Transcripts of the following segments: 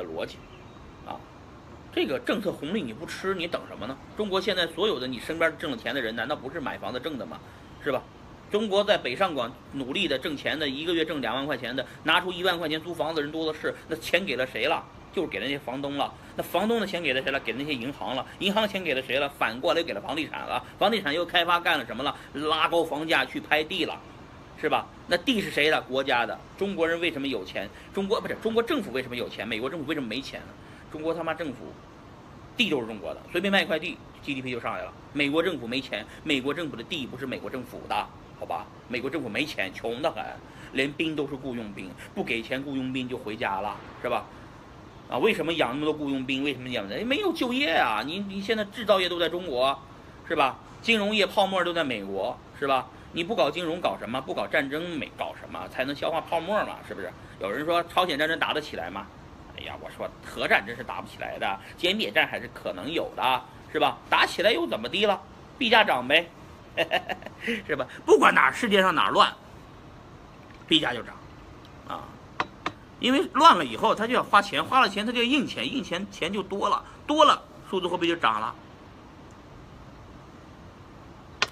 的逻辑，啊，这个政策红利你不吃，你等什么呢？中国现在所有的你身边挣了钱的人，难道不是买房子挣的吗？是吧？中国在北上广努力的挣钱的，一个月挣两万块钱的，拿出一万块钱租房子人多的是，那钱给了谁了？就是给了那些房东了。那房东的钱给了谁了？给那些银行了。银行钱给了谁了？反过来给了房地产了。房地产又开发干了什么了？拉高房价去拍地了，是吧？那地是谁的？国家的。中国人为什么有钱？中国不是中国政府为什么有钱？美国政府为什么没钱呢？中国他妈政府，地都是中国的，随便卖一块地，GDP 就上来了。美国政府没钱，美国政府的地不是美国政府的，好吧？美国政府没钱，穷得很，连兵都是雇佣兵，不给钱雇佣兵就回家了，是吧？啊，为什么养那么多雇佣兵？为什么养的？没有就业啊！你你现在制造业都在中国，是吧？金融业泡沫都在美国，是吧？你不搞金融搞什么？不搞战争没搞什么？才能消化泡沫嘛？是不是？有人说朝鲜战争打得起来吗？哎呀，我说核战真是打不起来的，歼灭战还是可能有的，是吧？打起来又怎么地了？币价涨呗，是吧？不管哪世界上哪乱，币价就涨，啊。因为乱了以后，他就要花钱，花了钱他就要印钱，印钱钱就多了，多了数字货币就涨了。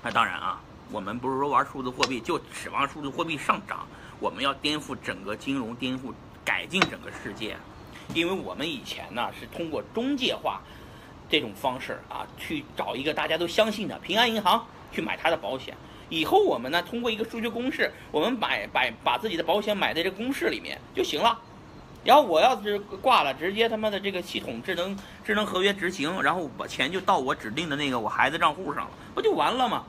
那当然啊，我们不是说玩数字货币就指望数字货币上涨，我们要颠覆整个金融，颠覆改进整个世界。因为我们以前呢是通过中介化这种方式啊，去找一个大家都相信的平安银行去买他的保险。以后我们呢，通过一个数学公式，我们买把把自己的保险买在这公式里面就行了。然后我要是挂了，直接他妈的这个系统智能智能合约执行，然后把钱就到我指定的那个我孩子账户上了，不就完了吗？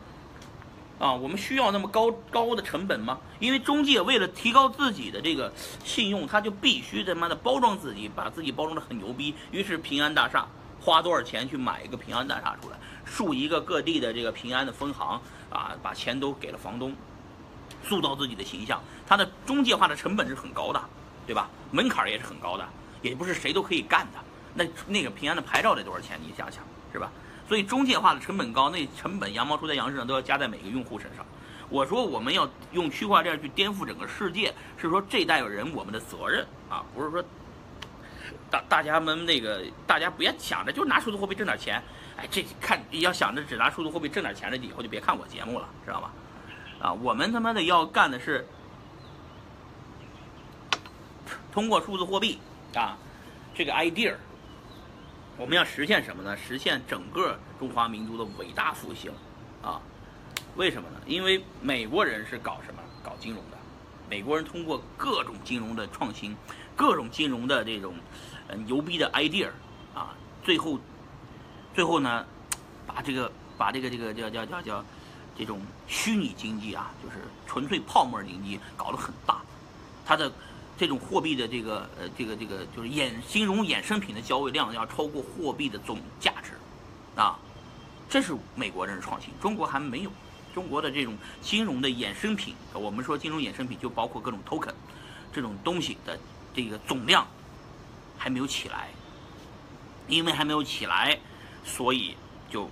啊，我们需要那么高高的成本吗？因为中介为了提高自己的这个信用，他就必须他妈的包装自己，把自己包装的很牛逼。于是平安大厦花多少钱去买一个平安大厦出来，树一个各地的这个平安的分行。啊，把钱都给了房东，塑造自己的形象，他的中介化的成本是很高的，对吧？门槛也是很高的，也不是谁都可以干的。那那个平安的牌照得多少钱？你想想，是吧？所以中介化的成本高，那成本羊毛出在羊身上，都要加在每个用户身上。我说我们要用区块链去颠覆整个世界，是说这代人我们的责任啊，不是说大大家们那个大家不要想着就拿数字货币挣点钱。哎，这看要想着只拿数字货币挣点钱的，以后就别看我节目了，知道吧？啊，我们他妈的要干的是通过数字货币啊这个 idea，我们要实现什么呢？实现整个中华民族的伟大复兴啊！为什么呢？因为美国人是搞什么？搞金融的。美国人通过各种金融的创新，各种金融的这种呃牛逼的 idea 啊，最后。最后呢，把这个把这个这个叫叫叫叫这种虚拟经济啊，就是纯粹泡沫经济搞得很大，它的这种货币的这个呃这个这个就是衍金融衍生品的交易量要超过货币的总价值，啊，这是美国人的创新，中国还没有，中国的这种金融的衍生品，我们说金融衍生品就包括各种 token 这种东西的这个总量还没有起来，因为还没有起来。所以就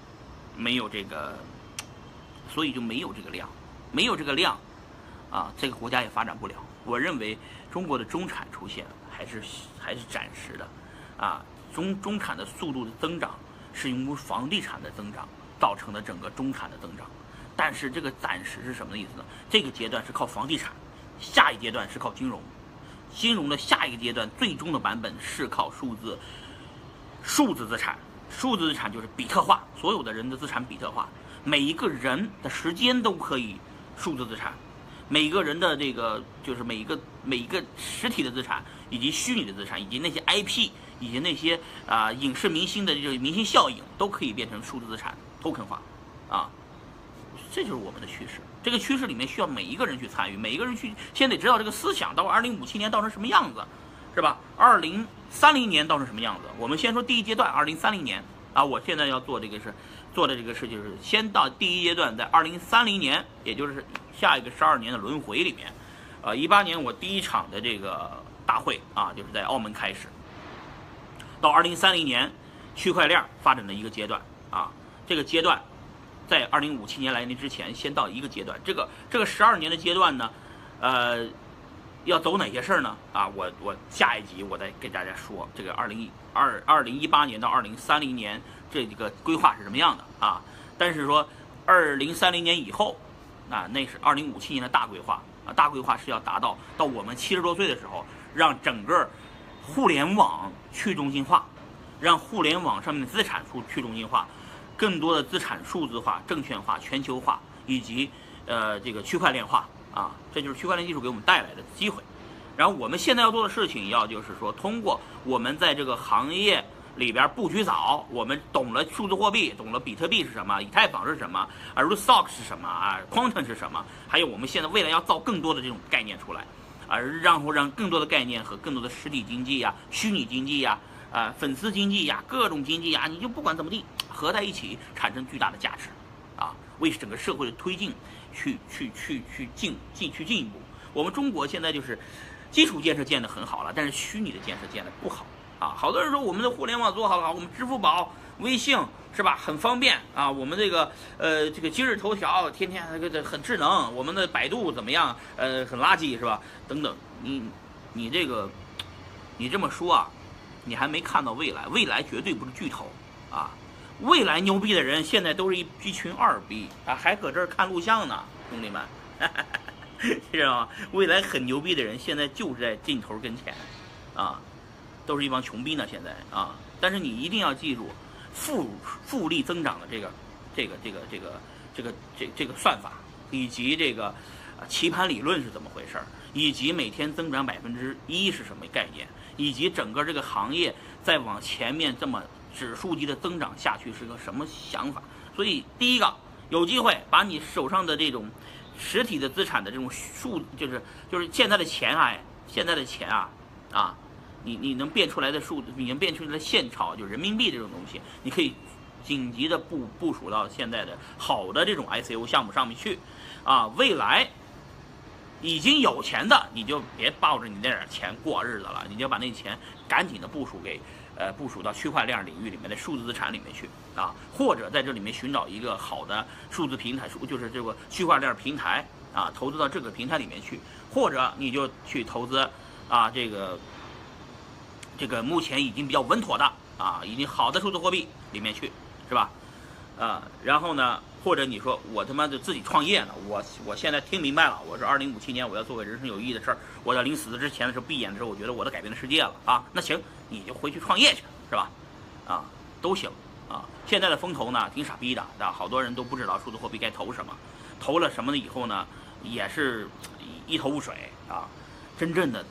没有这个，所以就没有这个量，没有这个量，啊，这个国家也发展不了。我认为中国的中产出现还是还是暂时的，啊，中中产的速度的增长是由于房地产的增长造成的整个中产的增长，但是这个暂时是什么意思呢？这个阶段是靠房地产，下一阶段是靠金融，金融的下一个阶段最终的版本是靠数字数字资产。数字资产就是比特化，所有的人的资产比特化，每一个人的时间都可以数字资产，每个人的这个就是每一个每一个实体的资产，以及虚拟的资产，以及那些 IP，以及那些啊影视明星的这个明星效应，都可以变成数字资产 token 化，啊，这就是我们的趋势。这个趋势里面需要每一个人去参与，每一个人去先得知道这个思想到二零五七年到成什么样子。是吧？二零三零年到成什么样子？我们先说第一阶段，二零三零年啊，我现在要做这个是做的这个事就是先到第一阶段，在二零三零年，也就是下一个十二年的轮回里面，呃，一八年我第一场的这个大会啊，就是在澳门开始，到二零三零年，区块链发展的一个阶段啊，这个阶段在二零五七年来临之前，先到一个阶段，这个这个十二年的阶段呢，呃。要走哪些事儿呢？啊，我我下一集我再给大家说这个二零一二二零一八年到二零三零年这个规划是什么样的啊？但是说二零三零年以后，啊，那是二零五七年的大规划啊，大规划是要达到到我们七十多岁的时候，让整个互联网去中心化，让互联网上面的资产数去中心化，更多的资产数字化、证券化、全球化以及呃这个区块链化。啊，这就是区块链技术给我们带来的机会。然后我们现在要做的事情，要就是说，通过我们在这个行业里边布局早，我们懂了数字货币，懂了比特币是什么，以太坊是什么，啊，Rootstock 是什么啊，Quantum 是什么，还有我们现在未来要造更多的这种概念出来，而，然后让更多的概念和更多的实体经济呀、虚拟经济呀、啊粉丝经济呀、各种经济呀，你就不管怎么地，合在一起产生巨大的价值，啊，为整个社会的推进。去去去去进进去进一步，我们中国现在就是基础建设建得很好了，但是虚拟的建设建得不好啊。好多人说我们的互联网做好了，我们支付宝、微信是吧，很方便啊。我们这个呃这个今日头条天天这个很智能，我们的百度怎么样？呃很垃圾是吧？等等，你你这个你这么说啊，你还没看到未来，未来绝对不是巨头啊。未来牛逼的人，现在都是一一群二逼啊，还搁这儿看录像呢，兄弟们，知道吗？未来很牛逼的人，现在就是在镜头跟前，啊，都是一帮穷逼呢，现在啊。但是你一定要记住，复复利增长的这个这个这个这个这个这这个算法，以及这个棋盘理论是怎么回事儿，以及每天增长百分之一是什么概念，以及整个这个行业再往前面这么。指数级的增长下去是个什么想法？所以第一个有机会把你手上的这种实体的资产的这种数，就是就是现在的钱啊，现在的钱啊啊，你你能变出来的数，你能变出来的现钞，就人民币这种东西，你可以紧急的部部署到现在的好的这种 ICO 项目上面去啊。未来已经有钱的，你就别抱着你那点钱过日子了，你就把那钱赶紧的部署给。呃，部署到区块链领域里面的数字资产里面去啊，或者在这里面寻找一个好的数字平台，数就是这个区块链平台啊，投资到这个平台里面去，或者你就去投资啊，这个这个目前已经比较稳妥的啊，已经好的数字货币里面去，是吧？啊，然后呢，或者你说我他妈的自己创业呢，我我现在听明白了，我是二零五七年我要做个人生有意义的事儿，我要临死之前的时候闭眼的时候，我觉得我都改变了世界了啊，那行。你就回去创业去，是吧？啊，都行啊。现在的风投呢，挺傻逼的，啊，好多人都不知道数字货币该投什么，投了什么了以后呢，也是一头雾水啊。真正的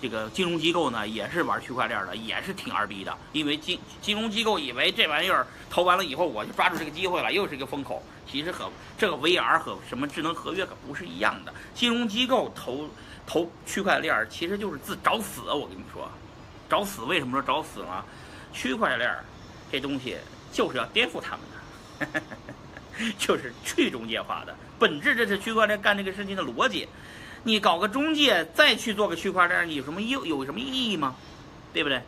这个金融机构呢，也是玩区块链的，也是挺二逼的，因为金金融机构以为这玩意儿投完了以后，我就抓住这个机会了，又是一个风口。其实和这个 VR 和什么智能合约可不是一样的。金融机构投投区块链，其实就是自找死。我跟你说。找死？为什么说找死呢？区块链这东西就是要颠覆他们的，就是去中介化的本质。这是区块链干这个事情的逻辑。你搞个中介，再去做个区块链，你有什么意有什么意义吗？对不对？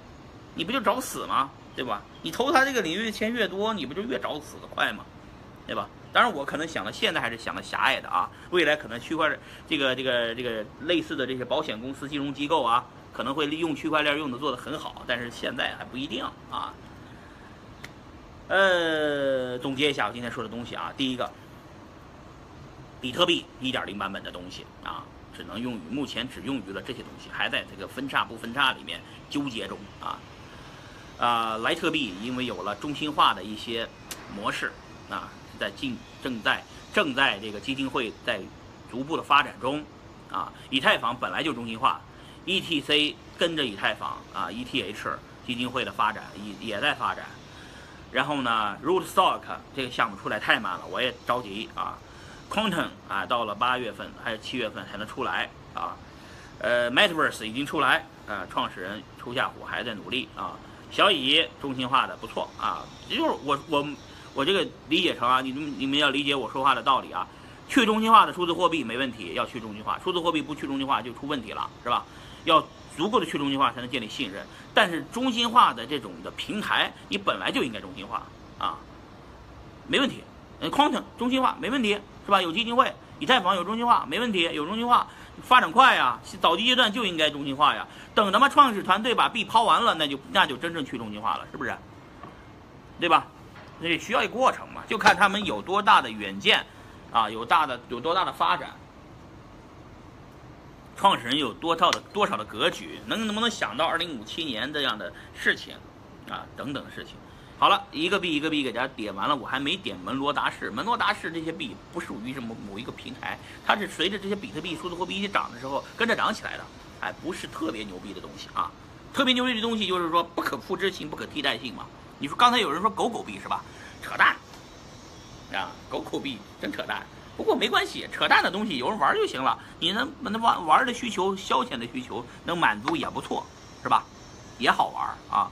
你不就找死吗？对吧？你投他这个领域的钱越多，你不就越找死的快吗？对吧？当然，我可能想的现在还是想的狭隘的啊。未来可能区块链这个这个这个类似的这些保险公司、金融机构啊。可能会利用区块链用的做的很好，但是现在还不一定啊。呃，总结一下我今天说的东西啊，第一个，比特币1.0版本的东西啊，只能用于目前只用于了这些东西，还在这个分叉不分叉里面纠结中啊。啊，莱特币因为有了中心化的一些模式啊，在进正在正在这个基金会在逐步的发展中啊，以太坊本来就中心化。ETC 跟着以太坊啊，ETH 基金会的发展也也在发展。然后呢，Rootstock 这个项目出来太慢了，我也着急啊。Quantum 啊，到了八月份还是七月份才能出来啊。呃，Metaverse 已经出来，呃，创始人初夏虎还在努力啊。小乙中心化的不错啊，就是我我我这个理解成啊，你们你们要理解我说话的道理啊。去中心化的数字货币没问题，要去中心化，数字货币不去中心化就出问题了，是吧？要足够的去中心化才能建立信任，但是中心化的这种的平台，你本来就应该中心化啊，没问题。嗯，Quantum 中心化没问题，是吧？有基金会，以太坊有中心化没问题，有中心化，发展快呀，早期阶段就应该中心化呀。等他妈创始团队把币抛完了，那就那就真正去中心化了，是不是？对吧？那需要一个过程嘛，就看他们有多大的远见，啊，有大的有多大的发展，创始人有多套的多少的格局，能能不能想到二零五七年这样的事情，啊，等等的事情。好了，一个币一个币给大家点完了，我还没点门罗达式。门罗达式这些币不属于什么某一个平台，它是随着这些比特币、数字货币一起涨的时候跟着涨起来的，哎，不是特别牛逼的东西啊。特别牛逼的东西就是说不可复制性、不可替代性嘛。你说刚才有人说狗狗币是吧？扯淡啊，狗狗币真扯淡。不过没关系，扯淡的东西有人玩就行了。你能能玩玩的需求、消遣的需求能满足也不错，是吧？也好玩啊。